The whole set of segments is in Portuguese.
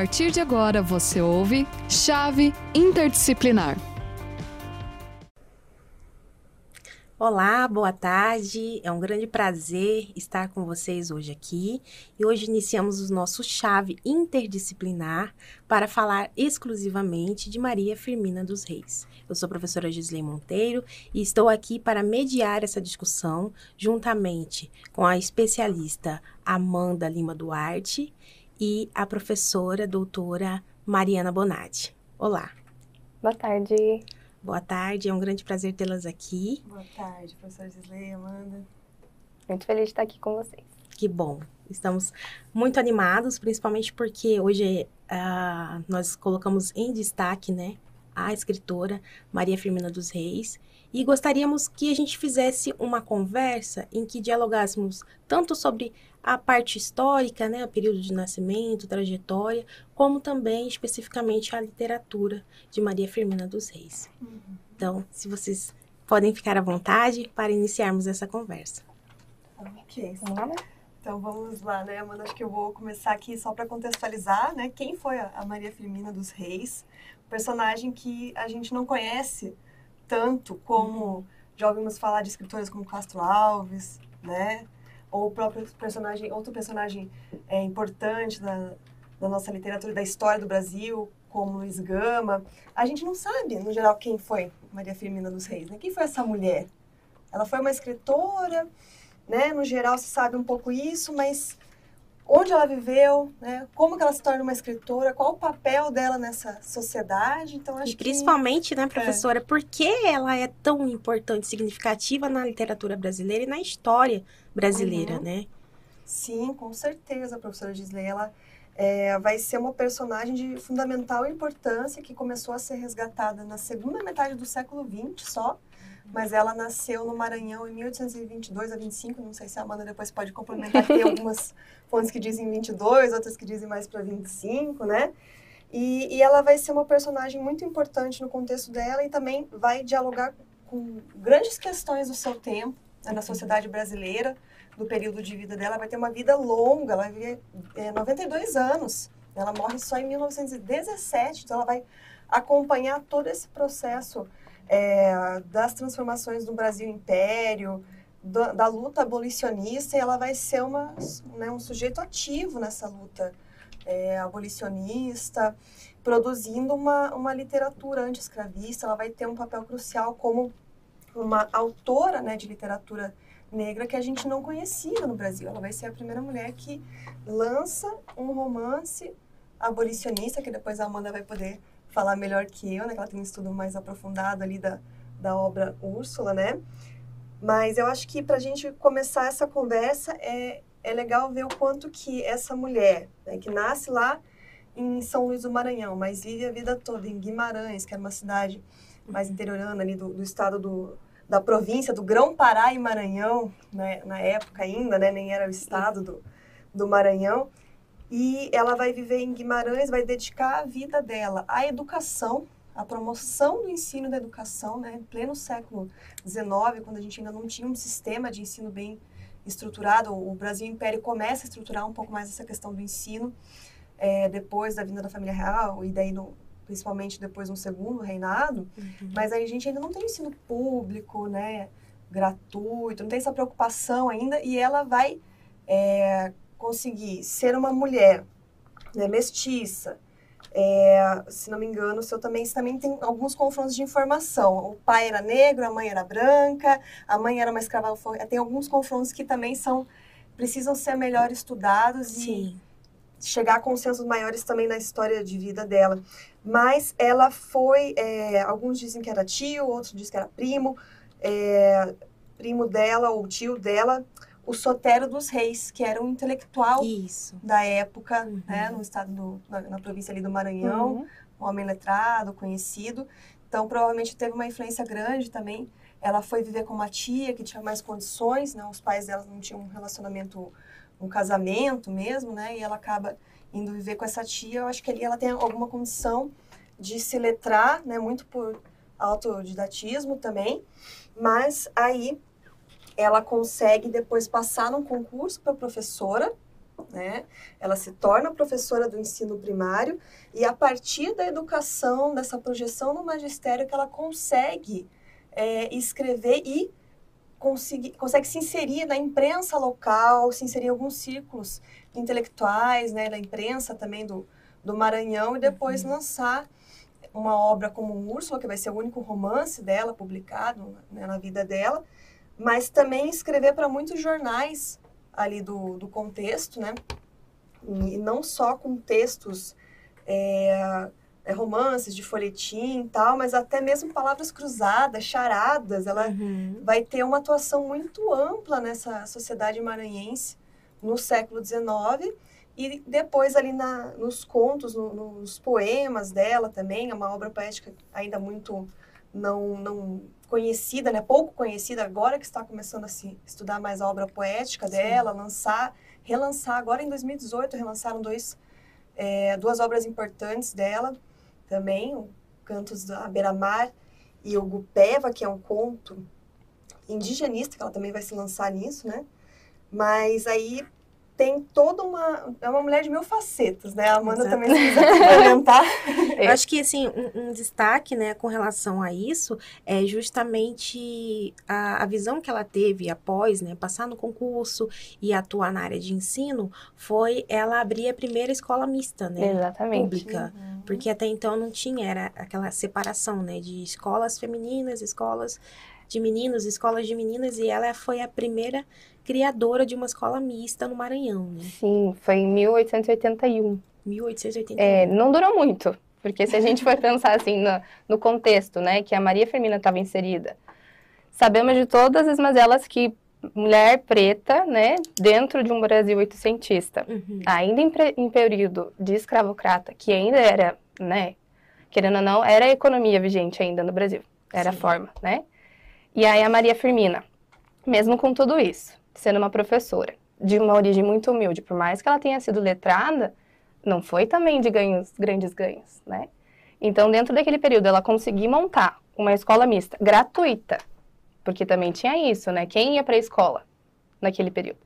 partir de agora você ouve Chave Interdisciplinar. Olá, boa tarde. É um grande prazer estar com vocês hoje aqui. E hoje iniciamos o nosso chave interdisciplinar para falar exclusivamente de Maria Firmina dos Reis. Eu sou a professora Gisley Monteiro e estou aqui para mediar essa discussão juntamente com a especialista Amanda Lima Duarte e a professora doutora Mariana Bonatti. Olá. Boa tarde. Boa tarde, é um grande prazer tê-las aqui. Boa tarde, professora Gisley, Amanda. Muito feliz de estar aqui com vocês. Que bom. Estamos muito animados, principalmente porque hoje uh, nós colocamos em destaque, né, a escritora Maria Firmina dos Reis e gostaríamos que a gente fizesse uma conversa em que dialogássemos tanto sobre a parte histórica, né, o período de nascimento, trajetória, como também especificamente a literatura de Maria Firmina dos Reis. Uhum. Então, se vocês podem ficar à vontade para iniciarmos essa conversa. Ok. Então vamos lá, né, Amanda? Acho que eu vou começar aqui só para contextualizar, né? Quem foi a Maria Firmina dos Reis? Personagem que a gente não conhece tanto como já ouvimos falar de escritoras como Castro Alves, né? ou o próprio personagem, outro personagem é, importante da, da nossa literatura, da história do Brasil, como Luiz Gama. A gente não sabe, no geral, quem foi Maria Firmina dos Reis, né? Quem foi essa mulher? Ela foi uma escritora, né? No geral se sabe um pouco isso, mas onde ela viveu, né? Como que ela se torna uma escritora, qual o papel dela nessa sociedade. Então acho e principalmente, que... né, professora, é. por que ela é tão importante, significativa na literatura brasileira e na história brasileira, uhum. né? Sim, com certeza, professora Gisley. Ela é, vai ser uma personagem de fundamental importância que começou a ser resgatada na segunda metade do século XX só mas ela nasceu no Maranhão em 1822 a 25, não sei se a Amanda depois pode complementar, tem algumas fontes que dizem 22, outras que dizem mais para 25, né? E, e ela vai ser uma personagem muito importante no contexto dela e também vai dialogar com grandes questões do seu tempo, né, na sociedade brasileira, do período de vida dela. Vai ter uma vida longa, ela vai viver é, 92 anos. Ela morre só em 1917, então ela vai acompanhar todo esse processo é, das transformações do Brasil Império, do, da luta abolicionista, e ela vai ser uma, né, um sujeito ativo nessa luta é, abolicionista, produzindo uma, uma literatura anti-escravista. Ela vai ter um papel crucial como uma autora né, de literatura negra que a gente não conhecia no Brasil. Ela vai ser a primeira mulher que lança um romance abolicionista, que depois a Amanda vai poder falar melhor que eu, né? Que ela tem um estudo mais aprofundado ali da, da obra Úrsula, né? Mas eu acho que para a gente começar essa conversa é, é legal ver o quanto que essa mulher, né, que nasce lá em São Luís do Maranhão, mas vive a vida toda em Guimarães, que era uma cidade mais interiorana ali do, do estado do, da província do Grão-Pará e Maranhão, né, na época ainda, né, nem era o estado do, do Maranhão. E ela vai viver em Guimarães, vai dedicar a vida dela à educação, à promoção do ensino da educação, né? Em pleno século XIX, quando a gente ainda não tinha um sistema de ensino bem estruturado, o Brasil Império começa a estruturar um pouco mais essa questão do ensino, é, depois da vinda da família real, e daí no, principalmente depois no segundo reinado, uhum. mas aí a gente ainda não tem ensino público, né, gratuito, não tem essa preocupação ainda, e ela vai é, conseguir ser uma mulher né, mestiça, é, se não me engano, o seu também, também tem alguns confrontos de informação. O pai era negro, a mãe era branca, a mãe era uma escrava. Tem alguns confrontos que também são precisam ser melhor estudados Sim. e chegar a consensos maiores também na história de vida dela. Mas ela foi, é, alguns dizem que era tio, outros dizem que era primo, é, primo dela ou tio dela o Sotero dos Reis, que era um intelectual Isso. da época, uhum. né, no estado do, na, na, província ali do Maranhão, uhum. um homem letrado, conhecido. Então, provavelmente teve uma influência grande também. Ela foi viver com uma tia que tinha mais condições, né? Os pais dela não tinham um relacionamento, um casamento mesmo, né? E ela acaba indo viver com essa tia. Eu acho que ali ela tem alguma condição de se letrar, né? Muito por autodidatismo também. Mas aí ela consegue depois passar num concurso para professora, né? Ela se torna professora do ensino primário e a partir da educação, dessa projeção no magistério, que ela consegue é, escrever e consegue, consegue se inserir na imprensa local, se inserir em alguns círculos intelectuais, né, da imprensa também do, do Maranhão, e depois uhum. lançar uma obra como Úrsula, que vai ser o único romance dela publicado né, na vida dela, mas também escrever para muitos jornais ali do, do contexto, né? E não só com textos, é, romances de folhetim e tal, mas até mesmo palavras cruzadas, charadas. Ela uhum. vai ter uma atuação muito ampla nessa sociedade maranhense no século XIX e depois ali na, nos contos, no, nos poemas dela também, é uma obra poética ainda muito não, não conhecida, né? Pouco conhecida agora que está começando a se estudar mais a obra poética Sim. dela, lançar, relançar. Agora em 2018 relançaram dois, é, duas obras importantes dela também, o Cantos da Beira-Mar e o Gupeva, que é um conto indigenista, que ela também vai se lançar nisso, né? Mas aí tem toda uma. É uma mulher de mil facetas, né? A Amanda Exato. também se quiser complementar. Eu acho que, assim, um, um, destaque, né, com relação a isso, é justamente a, a visão que ela teve após, né, passar no concurso e atuar na área de ensino, foi ela abrir a primeira escola mista, né? Exatamente. Pública. Uhum. Porque até então não tinha, era aquela separação, né, de escolas femininas, escolas de meninos, escolas de meninas, e ela foi a primeira criadora de uma escola mista no Maranhão, né? Sim, foi em 1881. 1881. É, não durou muito, porque se a gente for pensar assim no, no contexto, né, que a Maria Firmina estava inserida, sabemos de todas as mazelas que mulher preta, né, dentro de um Brasil oitocentista, uhum. ainda em, em, período de escravocrata, que ainda era, né, querendo ou não, era a economia vigente ainda no Brasil, era Sim. a forma, né? E aí a Maria Firmina, mesmo com tudo isso, sendo uma professora de uma origem muito humilde, por mais que ela tenha sido letrada, não foi também de ganhos, grandes ganhos, né? Então, dentro daquele período, ela conseguiu montar uma escola mista gratuita, porque também tinha isso, né? Quem ia para a escola naquele período?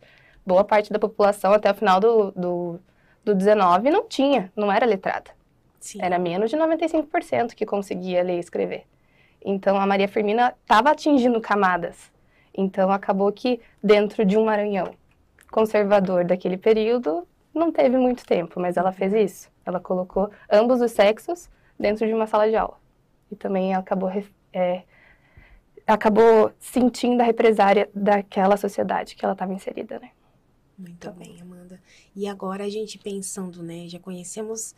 Boa parte da população, até o final do, do, do 19, não tinha, não era letrada. Sim. Era menos de 95% que conseguia ler e escrever. Então, a Maria Firmina estava atingindo camadas então acabou que dentro de um Maranhão conservador daquele período não teve muito tempo, mas ela fez isso. Ela colocou ambos os sexos dentro de uma sala de aula e também acabou é, acabou sentindo a represária daquela sociedade que ela estava inserida, né? Muito então. bem, Amanda. E agora a gente pensando, né? Já conhecemos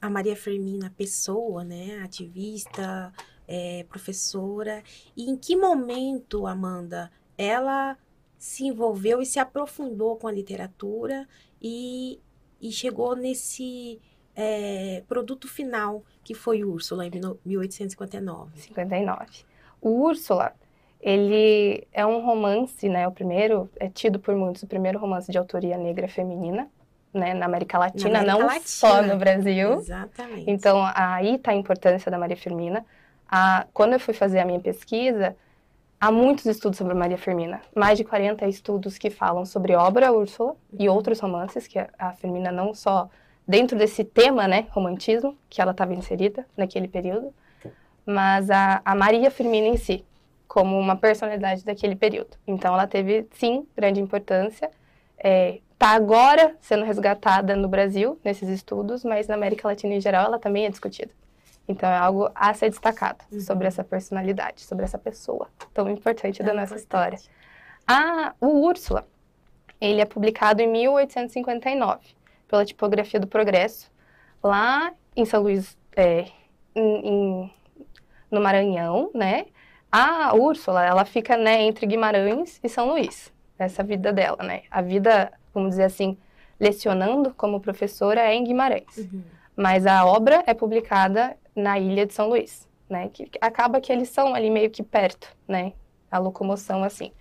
a Maria Fermina, pessoa, né? Ativista, é, professora. E em que momento, Amanda, ela se envolveu e se aprofundou com a literatura e, e chegou nesse é, produto final que foi Úrsula em 1859. 59. O Úrsula, ele é um romance, né? O primeiro é tido por muitos o primeiro romance de autoria negra feminina, né? Na América Latina, na América não Latina. só no Brasil. Exatamente. Então aí está a importância da Maria Firmina. A, quando eu fui fazer a minha pesquisa, Há muitos estudos sobre Maria Firmina, mais de 40 estudos que falam sobre obra Úrsula e outros romances, que a Firmina não só dentro desse tema, né, romantismo, que ela estava inserida naquele período, mas a, a Maria Firmina em si, como uma personalidade daquele período. Então ela teve, sim, grande importância. Está é, tá agora sendo resgatada no Brasil, nesses estudos, mas na América Latina em geral ela também é discutida. Então é algo a ser destacado uhum. sobre essa personalidade, sobre essa pessoa tão importante é da nossa importante. história. Ah, o Úrsula, ele é publicado em 1859 pela Tipografia do Progresso, lá em São Luís, é, em, em, no Maranhão, né? A Úrsula, ela fica né, entre Guimarães e São Luís, essa vida dela, né? A vida, vamos dizer assim, lecionando como professora é em Guimarães. Uhum. Mas a obra é publicada na ilha de São Luís, né? Que acaba que eles são ali meio que perto, né? A locomoção assim.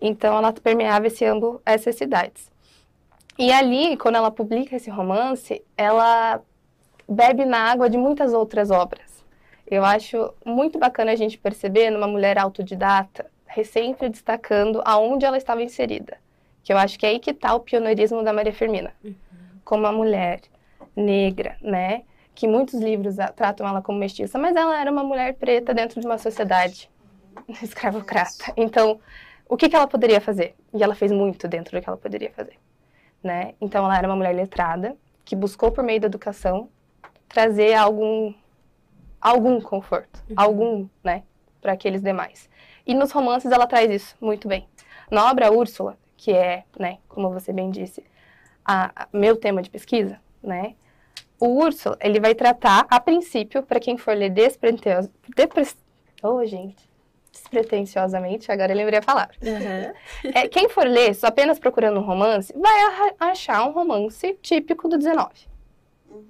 Então ela permeava esse âmbito, essas cidades. E ali, quando ela publica esse romance, ela bebe na água de muitas outras obras. Eu acho muito bacana a gente perceber numa mulher autodidata, sempre destacando aonde ela estava inserida, Que eu acho que é aí que está o pioneirismo da Maria Firmina. Uhum. Como uma mulher negra, né? Que muitos livros tratam ela como mestiça, mas ela era uma mulher preta dentro de uma sociedade escravocrata. Então, o que, que ela poderia fazer? E ela fez muito dentro do que ela poderia fazer, né? Então, ela era uma mulher letrada, que buscou por meio da educação trazer algum algum conforto, uhum. algum, né, para aqueles demais. E nos romances ela traz isso muito bem. Na obra Úrsula, que é, né, como você bem disse, a, a meu tema de pesquisa, né, o Úrsula, ele vai tratar, a princípio, para quem for ler despretensiosamente, depre... oh, gente, despretensiosamente, agora eu lembrei a palavra. Uhum. É, quem for ler só apenas procurando um romance, vai achar um romance típico do 19. Uhum.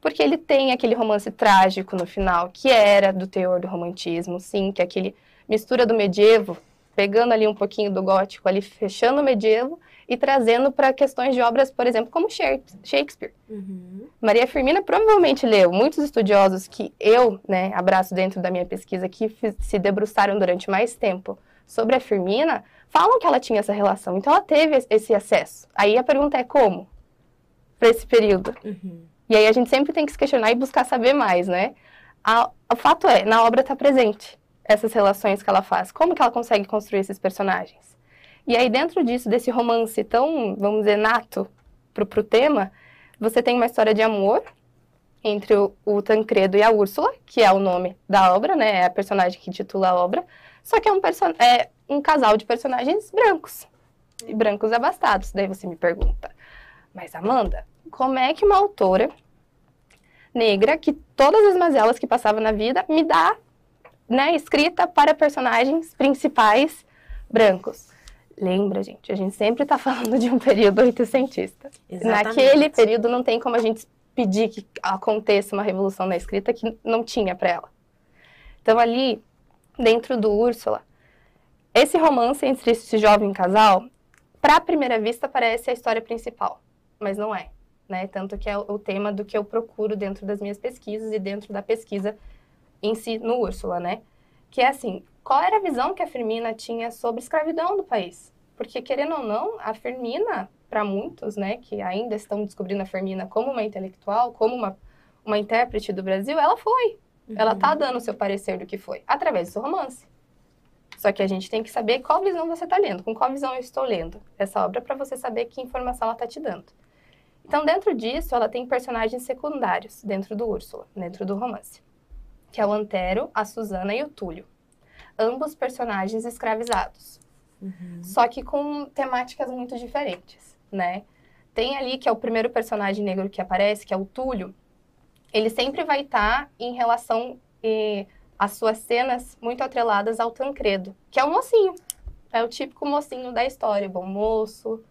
Porque ele tem aquele romance trágico no final, que era do teor do romantismo, sim, que é aquele mistura do medievo, pegando ali um pouquinho do gótico, ali fechando o medievo, e trazendo para questões de obras, por exemplo, como Shakespeare. Uhum. Maria Firmina provavelmente leu muitos estudiosos que eu né, abraço dentro da minha pesquisa, que se debruçaram durante mais tempo sobre a Firmina, falam que ela tinha essa relação. Então ela teve esse acesso. Aí a pergunta é como? Para esse período. Uhum. E aí a gente sempre tem que se questionar e buscar saber mais, né? A, o fato é, na obra está presente essas relações que ela faz. Como que ela consegue construir esses personagens? E aí, dentro disso, desse romance tão, vamos dizer, nato pro, pro tema, você tem uma história de amor entre o, o Tancredo e a Úrsula, que é o nome da obra, né? É a personagem que titula a obra. Só que é um, é um casal de personagens brancos. E brancos abastados. Daí você me pergunta, mas Amanda, como é que uma autora negra, que todas as mazelas que passava na vida, me dá né, escrita para personagens principais brancos? Lembra, gente, a gente sempre está falando de um período oitocentista. Exatamente. Naquele período não tem como a gente pedir que aconteça uma revolução na escrita que não tinha para ela. Então ali, dentro do Úrsula, esse romance entre esse jovem casal, para a primeira vista parece a história principal, mas não é, né? Tanto que é o tema do que eu procuro dentro das minhas pesquisas e dentro da pesquisa em si no Úrsula, né? Que é assim, qual era a visão que a Firmina tinha sobre escravidão do país. Porque, querendo ou não, a Firmina, para muitos, né, que ainda estão descobrindo a Firmina como uma intelectual, como uma, uma intérprete do Brasil, ela foi. Uhum. Ela tá dando o seu parecer do que foi, através do seu romance. Só que a gente tem que saber qual visão você está lendo, com qual visão eu estou lendo essa obra, para você saber que informação ela está te dando. Então, dentro disso, ela tem personagens secundários dentro do Úrsula, dentro do romance, que é o Antero, a Susana e o Túlio ambos personagens escravizados. Uhum. Só que com temáticas muito diferentes, né? Tem ali que é o primeiro personagem negro que aparece, que é o Túlio. Ele sempre vai estar tá em relação e as suas cenas muito atreladas ao Tancredo, que é o mocinho. É o típico mocinho da história, bom moço,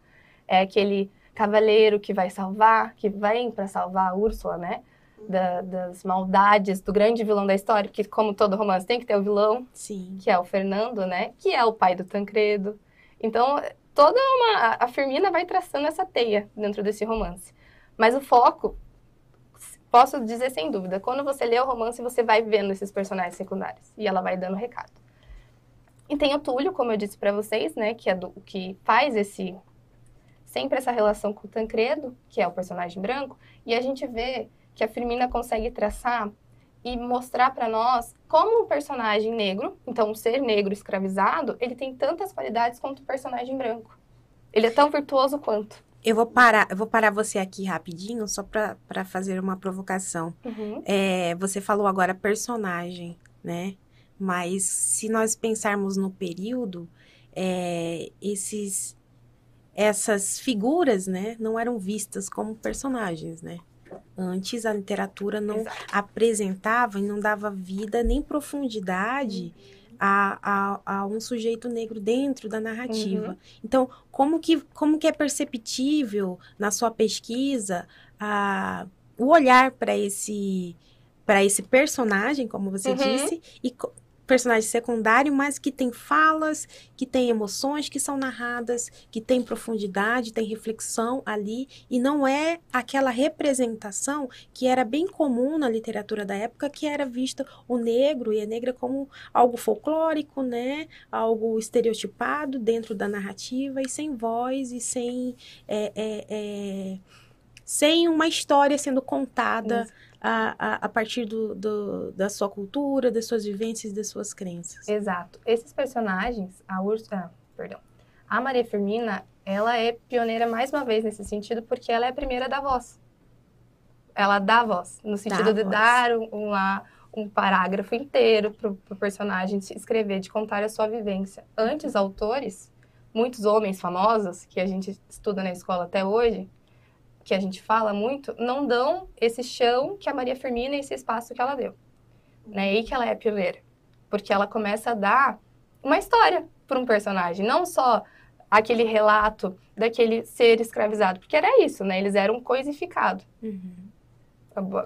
é aquele cavaleiro que vai salvar, que vem para salvar a Úrsula, né? Da, das maldades do grande vilão da história, porque como todo romance tem que ter o vilão, Sim. que é o Fernando, né? Que é o pai do Tancredo. Então, toda uma a Firmina vai traçando essa teia dentro desse romance. Mas o foco, posso dizer sem dúvida, quando você lê o romance, você vai vendo esses personagens secundários e ela vai dando recado. E tem o Túlio, como eu disse para vocês, né, que é do que faz esse sempre essa relação com o Tancredo, que é o personagem branco, e a gente vê que a Firmina consegue traçar e mostrar para nós como um personagem negro, então um ser negro escravizado, ele tem tantas qualidades quanto o um personagem branco. Ele é tão virtuoso quanto. Eu vou parar, eu vou parar você aqui rapidinho, só para fazer uma provocação. Uhum. É, você falou agora personagem, né? Mas se nós pensarmos no período, é, esses, essas figuras, né, não eram vistas como personagens, né? Antes a literatura não Exato. apresentava e não dava vida nem profundidade a, a, a, um sujeito negro dentro da narrativa. Uhum. Então, como que, como que é perceptível na sua pesquisa a, o olhar para esse para esse personagem, como você uhum. disse, e personagem secundário, mas que tem falas, que tem emoções que são narradas, que tem profundidade, tem reflexão ali, e não é aquela representação que era bem comum na literatura da época, que era vista o negro e a negra como algo folclórico, né? Algo estereotipado dentro da narrativa e sem voz e sem. É, é, é, sem uma história sendo contada a, a, a partir do, do, da sua cultura, das suas vivências, das suas crenças. Exato. Esses personagens, a Úrsula, ah, perdão, a Maria Firmina, ela é pioneira mais uma vez nesse sentido, porque ela é a primeira da voz. Ela dá voz, no sentido de voz. dar uma, um parágrafo inteiro para o personagem escrever, de contar a sua vivência. Antes, autores, muitos homens famosos, que a gente estuda na escola até hoje, que a gente fala muito, não dão esse chão que a Maria Firmina esse espaço que ela deu. Né? E que ela é pioneira. Porque ela começa a dar uma história para um personagem, não só aquele relato daquele ser escravizado, porque era isso, né? Eles eram coisificados. Uhum.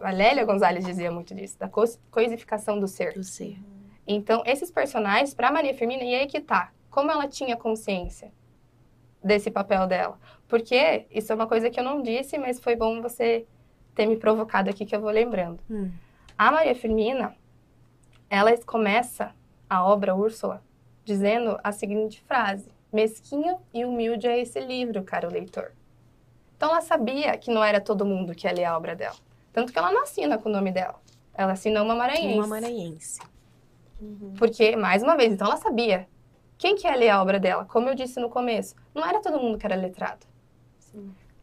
A Lélia Gonzalez dizia muito disso, da coisificação do ser. Do ser. Então, esses personagens, para Maria Firmina, e aí que tá, como ela tinha consciência desse papel dela? Porque isso é uma coisa que eu não disse, mas foi bom você ter me provocado aqui que eu vou lembrando. Hum. A Maria Firmina, ela começa a obra Úrsula dizendo a seguinte frase: Mesquinho e humilde é esse livro, caro leitor. Então ela sabia que não era todo mundo que ia ler a obra dela. Tanto que ela não assina com o nome dela. Ela assina uma maranhense. Uma maranhense. Uhum. Porque, mais uma vez, então ela sabia. Quem que ia ler a obra dela? Como eu disse no começo, não era todo mundo que era letrado.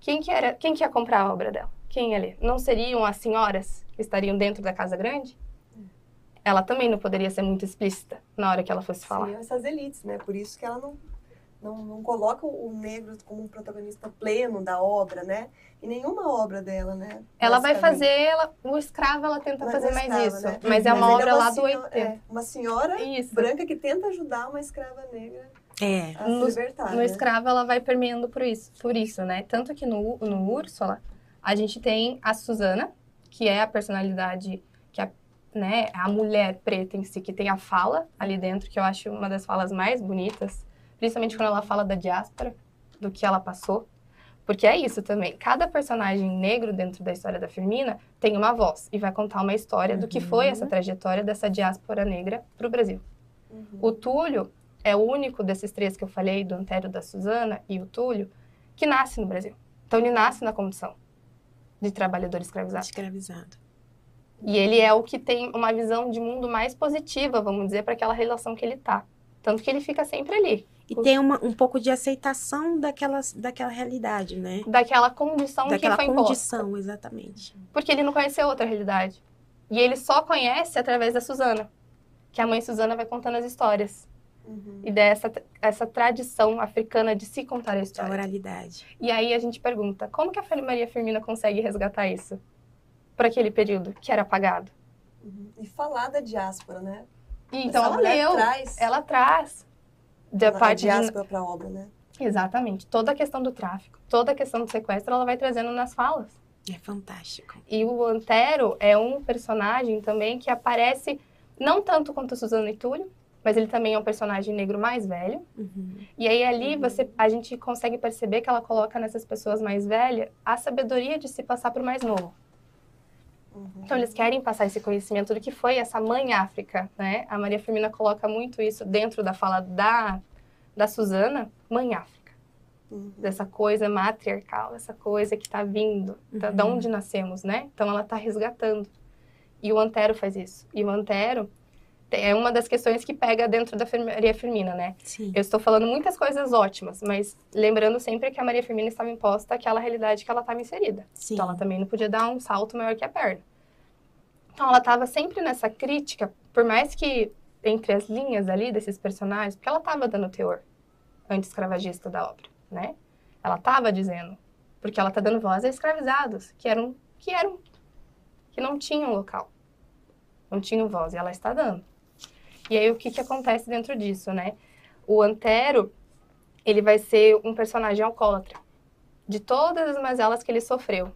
Quem que, era, quem que ia comprar a obra dela? Quem ler? Não seriam as senhoras que estariam dentro da Casa Grande? Ela também não poderia ser muito explícita na hora que ela fosse falar. Seriam essas elites, né? Por isso que ela não, não, não coloca o negro como um protagonista pleno da obra, né? E nenhuma obra dela, né? Ela vai fazer, ela, o escravo ela tenta fazer mais escrava, isso. Né? Mas é uma mas obra é uma lá senhora, do 80. É, uma senhora isso. branca que tenta ajudar uma escrava negra é. A no, libertar, no né? escravo ela vai permeando por isso, por isso, né? Tanto que no, no Úrsula, a gente tem a Susana, que é a personalidade, que é né, a mulher preta em si, que tem a fala ali dentro, que eu acho uma das falas mais bonitas, principalmente quando ela fala da diáspora, do que ela passou. Porque é isso também. Cada personagem negro dentro da história da Firmina tem uma voz e vai contar uma história uhum. do que foi essa trajetória dessa diáspora negra para o Brasil. Uhum. O Túlio, é o único desses três que eu falei, do Antério, da Suzana e o Túlio, que nasce no Brasil. Então ele nasce na condição de trabalhador escravizado. Escravizado. E ele é o que tem uma visão de mundo mais positiva, vamos dizer, para aquela relação que ele tá. Tanto que ele fica sempre ali. E tem uma, um pouco de aceitação daquela, daquela realidade, né? Daquela condição daquela que foi condição, imposta. exatamente. Porque ele não conheceu outra realidade. E ele só conhece através da Suzana. Que a mãe Suzana vai contando as histórias. Uhum. E dessa essa tradição africana de se contar a história. A oralidade. E aí a gente pergunta, como que a Maria Firmina consegue resgatar isso? Para aquele período que era apagado. Uhum. E falar da diáspora, né? E, então ela leu, traz, ela traz da parte diáspora de... para a obra, né? Exatamente. Toda a questão do tráfico, toda a questão do sequestro, ela vai trazendo nas falas. É fantástico. E o Antero é um personagem também que aparece não tanto quanto Suzana e Túlio, mas ele também é um personagem negro mais velho. Uhum. E aí ali você, a gente consegue perceber que ela coloca nessas pessoas mais velhas a sabedoria de se passar para o mais novo. Uhum. Então eles querem passar esse conhecimento do que foi essa mãe África, né? A Maria Firmina coloca muito isso dentro da fala da da Suzana, mãe África. Uhum. Dessa coisa matriarcal, essa coisa que está vindo, da, da uhum. onde nascemos, né? Então ela está resgatando. E o Antero faz isso. E o Antero, é uma das questões que pega dentro da Maria Firmina, né? Sim. Eu estou falando muitas coisas ótimas, mas lembrando sempre que a Maria Firmina estava imposta àquela realidade que ela estava inserida. Sim. Então ela também não podia dar um salto maior que a perna. Então ela estava sempre nessa crítica, por mais que entre as linhas ali desses personagens, porque ela estava dando teor anti-escravagista da obra, né? Ela estava dizendo, porque ela está dando voz a escravizados, que eram, que eram, que não tinham local, não tinham voz, e ela está dando. E aí o que, que acontece dentro disso, né? O Antero, ele vai ser um personagem alcoólatra. De todas as mazelas que ele sofreu.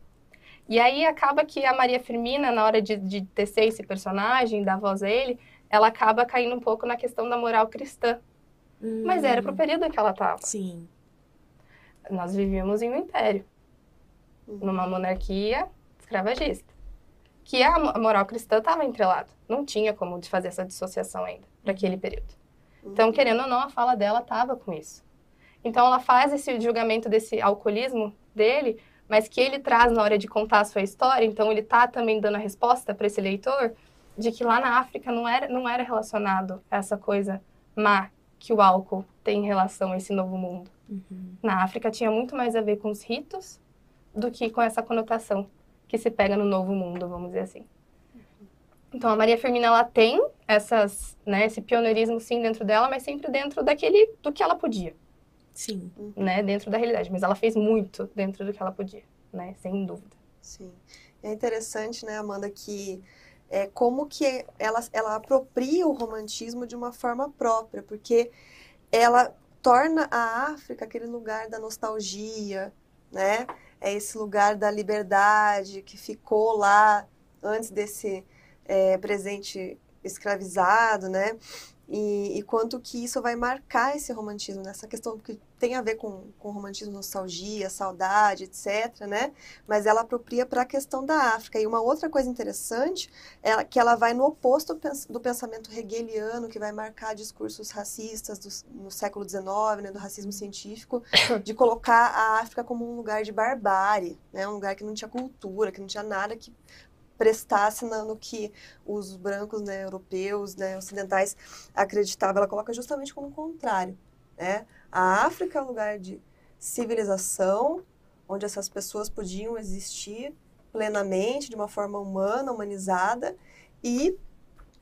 E aí acaba que a Maria Firmina, na hora de, de tecer esse personagem, dar voz a ele, ela acaba caindo um pouco na questão da moral cristã. Mas era pro Hum, período que ela estava. Sim. Nós vivíamos em um império, numa monarquia escravagista. Que a mo- a moral cristã estava entrelada. Não tinha como de fazer essa dissociação ainda, para aquele período. Então, querendo ou não, a fala dela estava com isso. Então, ela faz esse julgamento desse alcoolismo dele, mas que ele traz na hora de contar a sua história. Então, ele tá também dando a resposta para esse leitor de que lá na África não era, não era relacionado a essa coisa má que o álcool tem em relação a esse novo mundo. Uhum. Na África tinha muito mais a ver com os ritos do que com essa conotação que se pega no novo mundo, vamos dizer assim. Então a Maria Firmina ela tem essas, né, esse pioneirismo sim dentro dela, mas sempre dentro daquele do que ela podia, Sim. né, dentro da realidade, mas ela fez muito dentro do que ela podia, né, sem dúvida. Sim. É interessante, né, Amanda, que é como que ela, ela apropria o romantismo de uma forma própria, porque ela torna a África aquele lugar da nostalgia, né? É esse lugar da liberdade que ficou lá antes desse é, presente escravizado, né? E, e quanto que isso vai marcar esse romantismo, nessa questão que tem a ver com, com romantismo, nostalgia, saudade, etc., né? Mas ela apropria para a questão da África. E uma outra coisa interessante é que ela vai no oposto do pensamento hegeliano, que vai marcar discursos racistas do- no século XIX, né, do racismo científico, de colocar a África como um lugar de barbárie, né? Um lugar que não tinha cultura, que não tinha nada que prestasse na- no que os brancos, né, europeus, né, ocidentais acreditavam. Ela coloca justamente como contrário, né? A África é um lugar de civilização, onde essas pessoas podiam existir plenamente, de uma forma humana, humanizada, e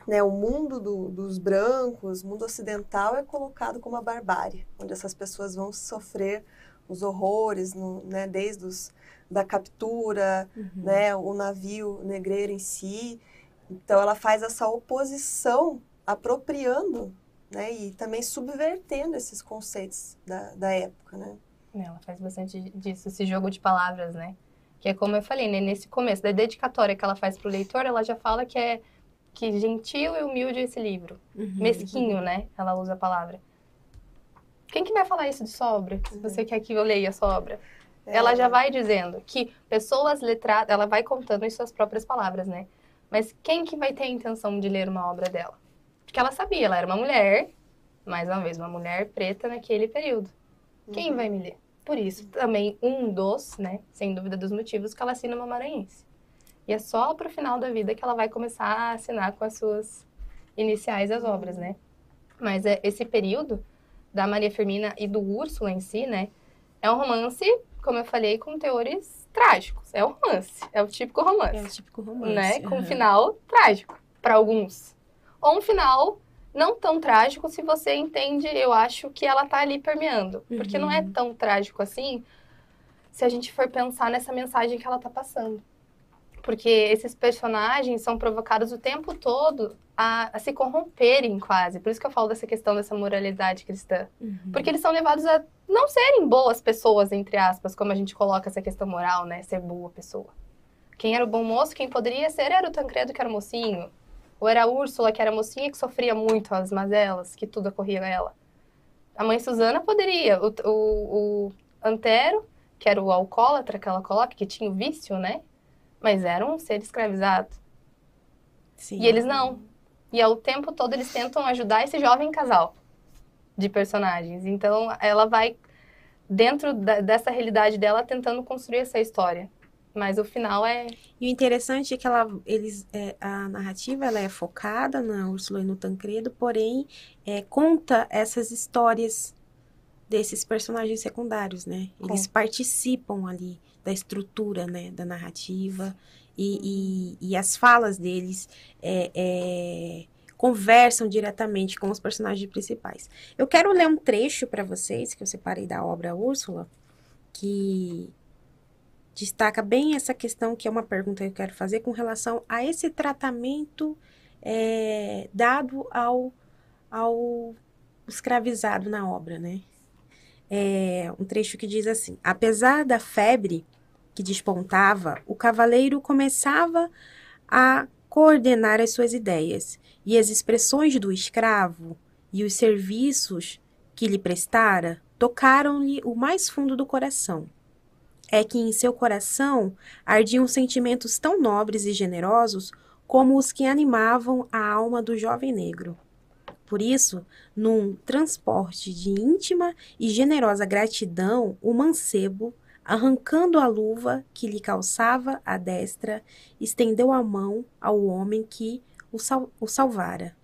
né, o mundo do- dos brancos, o mundo ocidental, é colocado como a barbárie, onde essas pessoas vão sofrer os horrores, no- né, desde os, da captura, Uhum. né, o navio negreiro em si. Então ela faz essa oposição, apropriando, né, e também subvertendo esses conceitos da, da época, né? Ela faz bastante disso, esse jogo de palavras, né? Que é como eu falei, né? Nesse começo da dedicatória que ela faz pro leitor, ela já fala que é que gentil e humilde esse livro. Uhum. Mesquinho, né? Ela usa a palavra. Quem que vai falar isso de sobra? Se você quer que eu leia a sua obra. Ela já vai dizendo que pessoas letradas, ela vai contando em suas próprias palavras, né? Mas quem que vai ter a intenção de ler uma obra dela? Porque ela sabia, ela era uma mulher, mais uma vez, uma mulher preta naquele período. Quem Uhum. vai me ler? Por isso, também um dos, né, sem dúvida dos motivos, que ela assina uma maranhense. E é só pro final da vida que ela vai começar a assinar com as suas iniciais as obras, né? Mas é, esse período da Maria Firmina e do Úrsula em si, né, é um romance, como eu falei, com teores trágicos. É um romance, é o típico romance É o típico romance. né? Com um final trágico para alguns. Ou um final não tão trágico se você entende, eu acho que ela tá ali permeando, porque não é Uhum. tão trágico assim se a gente for pensar nessa mensagem que ela tá passando. Porque esses personagens são provocados o tempo todo a, a se corromperem quase. Por isso que eu falo dessa questão dessa moralidade cristã. Uhum. Porque eles são levados a não serem boas pessoas, entre aspas, como a gente coloca essa questão moral, né? Ser boa pessoa. Quem era o bom moço, quem poderia ser, era o Tancredo, que era mocinho. Ou era a Úrsula, que era mocinha, que sofria muito as mazelas, que tudo ocorria a ela. A mãe Susana poderia. O, o, o Antero, que era o alcoólatra que ela coloca, que tinha o vício, né? Mas era um ser escravizado. Sim. E eles não. E ao tempo todo eles tentam ajudar esse jovem casal de personagens. Então ela vai dentro da- dessa realidade dela tentando construir essa história. Mas o final é E o interessante é que ela, eles, é, a narrativa ela é focada na Úrsula e no Tancredo, porém é, conta essas histórias desses personagens secundários, né? Eles participam ali da estrutura, né, da narrativa e, e, e as falas deles é, é, conversam diretamente com os personagens principais. Eu quero ler um trecho para vocês que eu separei da obra Úrsula, que destaca bem essa questão que é uma pergunta que eu quero fazer com relação a esse tratamento é, dado ao, ao escravizado na obra, né? É, um trecho que diz assim: apesar da febre que despontava, o cavaleiro começava a coordenar as suas ideias, e as expressões do escravo e os serviços que lhe prestara tocaram-lhe o mais fundo do coração. É que em seu coração ardiam sentimentos tão nobres e generosos como os que animavam a alma do jovem negro. Por isso, num transporte de íntima e generosa gratidão, o mancebo, arrancando a luva que lhe calçava a destra, estendeu a mão ao homem que o, sal o salvara.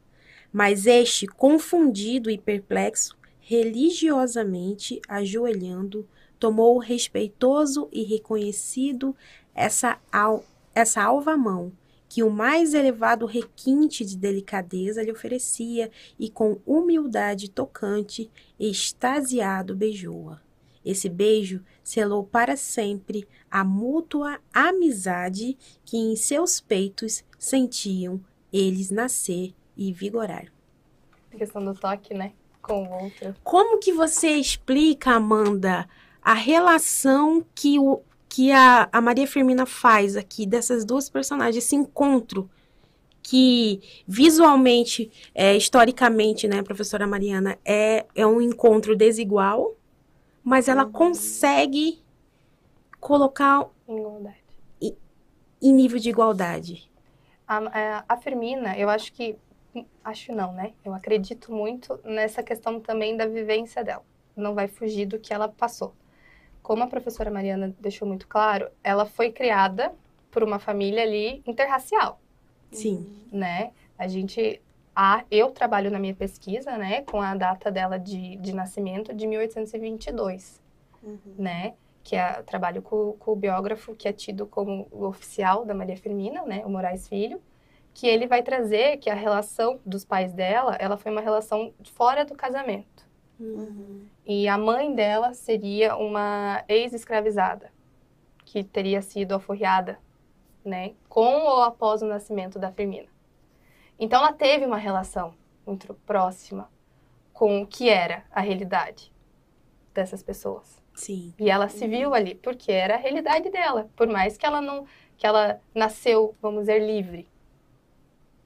Mas este, confundido e perplexo, religiosamente ajoelhando, tomou respeitoso e reconhecido essa, al essa alva mão que o mais elevado requinte de delicadeza lhe oferecia e com humildade tocante, extasiado, beijou-a. Esse beijo selou para sempre a mútua amizade que em seus peitos sentiam eles nascer e vigorar. A questão do toque, né? Com o outro. Como que você explica, Amanda, a relação que o, que a, a Maria Firmina faz aqui dessas duas personagens, esse encontro que visualmente, é, historicamente, né, professora Mariana, é, é um encontro desigual, mas ela uhum. consegue colocar igualdade. Em, nível de igualdade. A, é, a Firmina, eu acho que, acho não, né? Eu acredito muito nessa questão também da vivência dela. Não vai fugir do que ela passou como a professora Mariana deixou muito claro, ela foi criada por uma família ali interracial. Sim. Né? A gente a, eu trabalho na minha pesquisa, né, com a data dela de, de nascimento de 1822, uhum. né, que é trabalho com, com, o biógrafo que é tido como o oficial da Maria Firmina, né, o Moraes Filho, que ele vai trazer que a relação dos pais dela, ela foi uma relação fora do casamento. Uhum. E a mãe dela seria uma ex-escravizada, que teria sido aforreada, né, com ou após o nascimento da Firmina. Então ela teve uma relação muito próxima com o que era a realidade dessas pessoas. Sim. E ela se viu ali porque era a realidade dela, por mais que ela não que ela nasceu, vamos dizer, livre.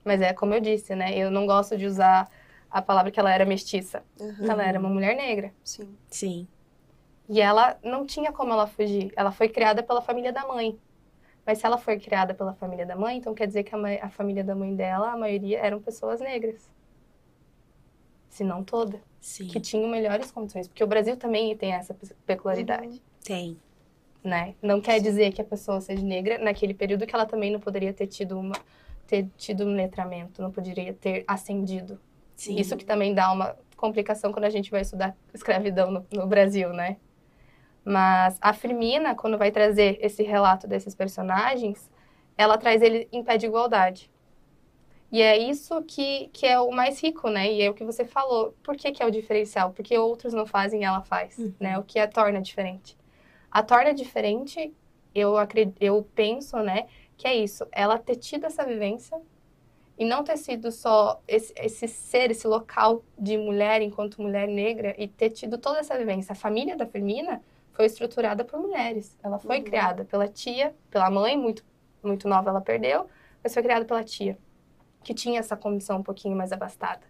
Mas é como eu disse, né? Eu não gosto de usar a palavra que ela era mestiça. Uhum. Ela era uma mulher negra. Sim. Sim. E ela não tinha como ela fugir. Ela foi criada pela família da mãe. Mas se ela foi criada pela família da mãe, então quer dizer que a, mãe, a família da mãe dela, a maioria eram pessoas negras. Se não toda. Sim. Que tinham melhores condições. Porque o Brasil também tem essa peculiaridade. Uhum. Tem. Né? Não quer dizer que a pessoa seja negra naquele período que ela também não poderia ter tido uma ter tido um letramento, não poderia ter ascendido Sim. Isso que também dá uma complicação quando a gente vai estudar escravidão no, no Brasil, né? Mas a Firmina, quando vai trazer esse relato desses personagens, ela traz ele em pé de igualdade. E é isso que, que é o mais rico, né? E é o que você falou. Por que, que é o diferencial? Porque outros não fazem e ela faz, uhum. né? O que a torna diferente. A torna diferente, eu, acredito, eu penso, né? Que é isso. Ela ter tido essa vivência, e não ter sido só esse, esse, ser, esse local de mulher enquanto mulher negra e ter tido toda essa vivência. A família da Firmina foi estruturada por mulheres. Ela foi uhum. criada pela tia, pela mãe, muito, muito nova ela perdeu, mas foi criada pela tia, que tinha essa condição um pouquinho mais abastada,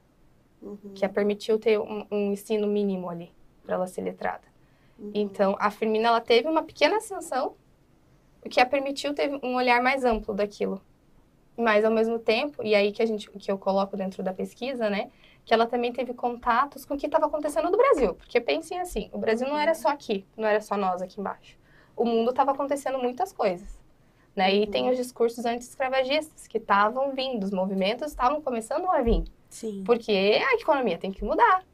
uhum. que a permitiu ter um, um ensino mínimo ali, para ela ser letrada. Uhum. Então, a Firmina ela teve uma pequena ascensão, o que a permitiu ter um olhar mais amplo daquilo mas ao mesmo tempo, e aí que a gente que eu coloco dentro da pesquisa, né, que ela também teve contatos com o que estava acontecendo no Brasil, porque pensem assim, o Brasil não era só aqui, não era só nós aqui embaixo. O mundo estava acontecendo muitas coisas. Né? E tem os discursos anti-escravagistas que estavam vindo, os movimentos estavam começando a vir. Sim. Porque a economia tem que mudar.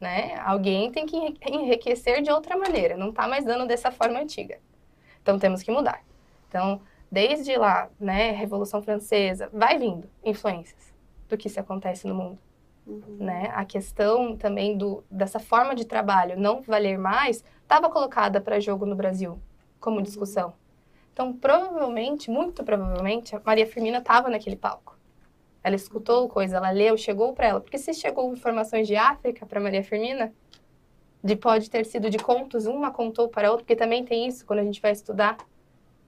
Né? Alguém tem que enriquecer de outra maneira, não está mais dando dessa forma antiga. Então temos que mudar. Então, desde lá, né, Revolução Francesa, vai vindo influências do que se acontece no mundo. Uhum. Né? A questão também do, dessa forma de trabalho não valer mais estava colocada para jogo no Brasil como uhum. discussão. Então, provavelmente, muito provavelmente, a Maria Firmina estava naquele palco. Ela escutou coisa, ela leu, chegou para ela. Porque se chegou informações de África para Maria Firmina, de pode ter sido de contos, uma contou para outra, porque também tem isso quando a gente vai estudar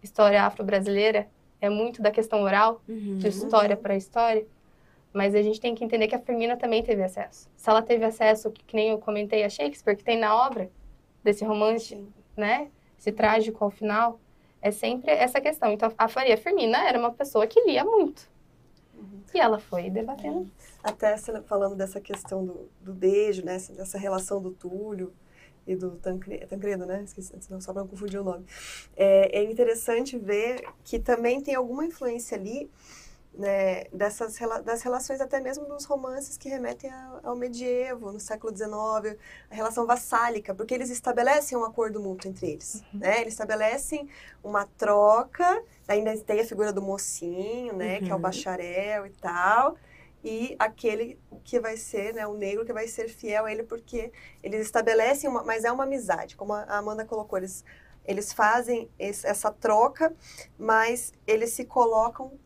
história afro-brasileira, é muito da questão oral, Uhum. de história para história, mas a gente tem que entender que a Firmina também teve acesso. Se ela teve acesso, que, que nem eu comentei, a Shakespeare, que tem na obra desse romance, né? Esse trágico ao final, é sempre essa questão. Então, a Maria Firmina era uma pessoa que lia muito. E ela foi debatendo. Até se- falando dessa questão do, do beijo, né? Dessa relação do Túlio e do Tancredo, Tancredo né? Esqueci, senão só para não confundir o nome. É, é interessante ver que também tem alguma influência ali né, dessas das relações até mesmo dos romances que remetem ao medievo, no século XIX, a relação vassálica, porque eles estabelecem um acordo mútuo entre eles, né? Eles estabelecem uma troca, ainda tem a figura do mocinho, né, que é o Uhum. bacharel e tal, e aquele que vai ser, né, o negro que vai ser fiel a ele, porque eles estabelecem uma, mas é uma amizade, como a Amanda colocou, eles eles fazem esse- essa troca, mas eles se colocam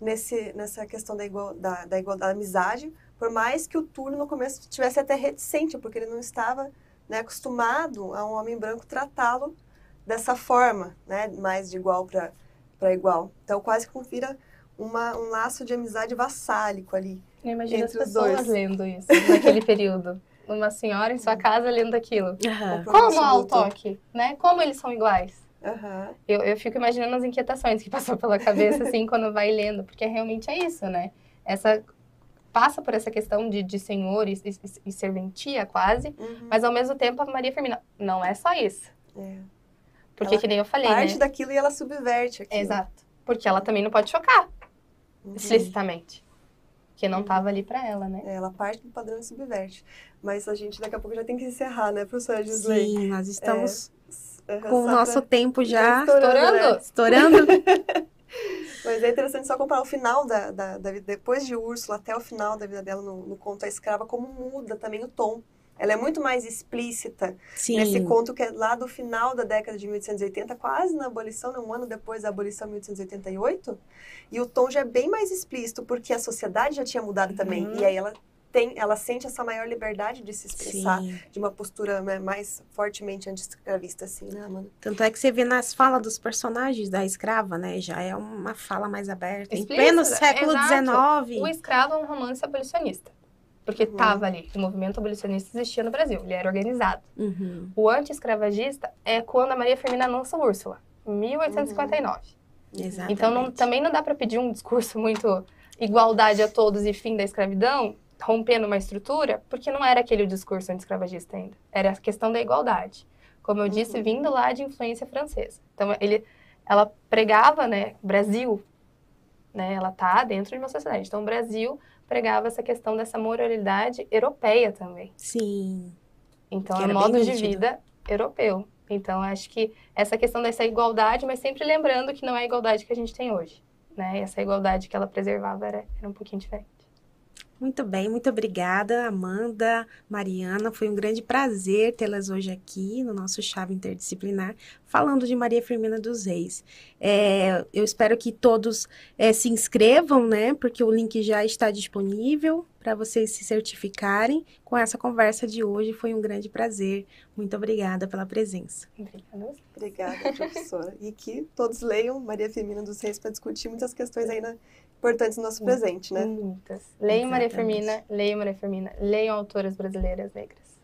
nesse, nessa questão da, igual, da, da, igual, da amizade, por mais que o Túlio no começo tivesse até reticente, porque ele não estava né, acostumado a um homem branco tratá-lo dessa forma, né, mais de igual para igual. Então quase que vira uma, um laço de amizade vassálico ali. Eu imagino as Entre os pessoas dois. lendo isso naquele período. Uma senhora em sua casa lendo aquilo. Pro Como ao luto. toque, né? Como eles são iguais. Aham. Eu, eu fico imaginando as inquietações que passou pela cabeça, assim, quando vai lendo, porque realmente é isso, né? Essa passa por essa questão de, de senhor e, e, e serventia, quase, Uhum. mas ao mesmo tempo a Maria Firmina, não é só isso. É. Porque Ela que nem eu falei, Parte né? daquilo e ela subverte aquilo. Exato. Porque ela também não pode chocar Uhum. explicitamente. Que não Uhum. tava ali pra ela, né? É, Ela parte do padrão e subverte. Mas a gente daqui a pouco já tem que encerrar, né, professora Gisley? Sim, nós estamos Aham, com o nosso pra- tempo já Estourando, né? Estourando? estourando. Mas é interessante só comparar o final da, da, da vida, depois de Úrsula até o final da vida dela no, no conto A Escrava, como muda também o tom. Ela é muito mais explícita Sim. nesse conto que é lá do final da década de 1880, quase na abolição, né, um ano depois da abolição, 1888. E o tom já é bem mais explícito, porque a sociedade já tinha mudado também. Uhum. E aí ela tem, ela sente essa maior liberdade de se expressar Sim. de uma postura né, mais fortemente anti-escravista, assim, né, Amanda? Tanto é que você vê nas falas dos personagens da escrava, né? Já é uma fala mais aberta. Em Explícita, pleno século. XIX. O escravo é um romance abolicionista. Porque Uhum. tava ali. O movimento abolicionista existia no Brasil. Ele era organizado. Uhum. O anti-escravagista é quando a Maria Firmina lança Úrsula. em 1859. Exatamente. Então não- também não dá para pedir um discurso muito igualdade a todos e fim da escravidão, rompendo uma estrutura, porque não era aquele o discurso anti-escravagista ainda. Era a questão da igualdade. Como eu disse, Uhum. vindo lá de influência francesa. Então ele, ela pregava, né, Brasil, né, ela tá dentro de uma sociedade. Então o Brasil pregava essa questão dessa moralidade europeia também. Sim. Então é modo de vida europeu. Então acho que essa questão dessa igualdade, mas sempre lembrando que não é a igualdade que a gente tem hoje, né? Essa igualdade que ela preservava era, era um pouquinho diferente. Muito bem, muito obrigada, Amanda, Mariana. Foi um grande prazer tê-las hoje aqui no nosso Chave Interdisciplinar, falando de Maria Firmina dos Reis. É, eu espero que todos é, se inscrevam, né? Porque o link já está disponível para vocês se certificarem com essa conversa de hoje. Foi um grande prazer. Muito obrigada pela presença. Obrigada. Obrigada, professora. e que todos leiam Maria Firmina dos Reis para discutir muitas questões ainda importantes no nosso presente, né? Muitas. Leiam Maria Firmina, leiam Maria Firmina, leiam autoras brasileiras negras.